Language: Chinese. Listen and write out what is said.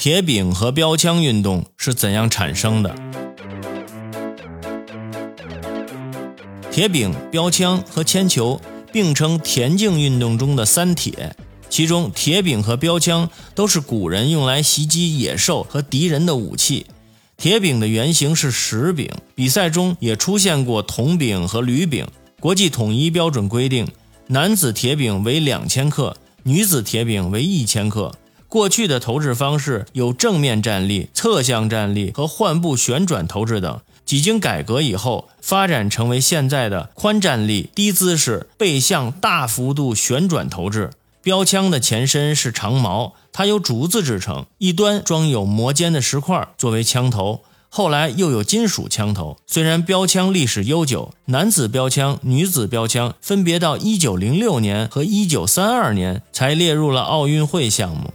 铁饼和标枪运动是怎样产生的？铁饼、标枪和铅球并称田径运动中的“三铁”，其中铁饼和标枪都是古人用来袭击野兽和敌人的武器。铁饼的原型是石饼，比赛中也出现过铜饼和铝饼。国际统一标准规定，男子铁饼为两千克，女子铁饼为一千克。过去的投掷方式有正面站立、侧向站立和换步旋转投掷等。几经改革以后，发展成为现在的宽站立、低姿势、背向大幅度旋转投掷。标枪的前身是长矛，它由竹子制成，一端装有磨尖的石块作为枪头。后来又有金属枪头。虽然标枪历史悠久，男子标枪、女子标枪分别到1906年和1932年才列入了奥运会项目。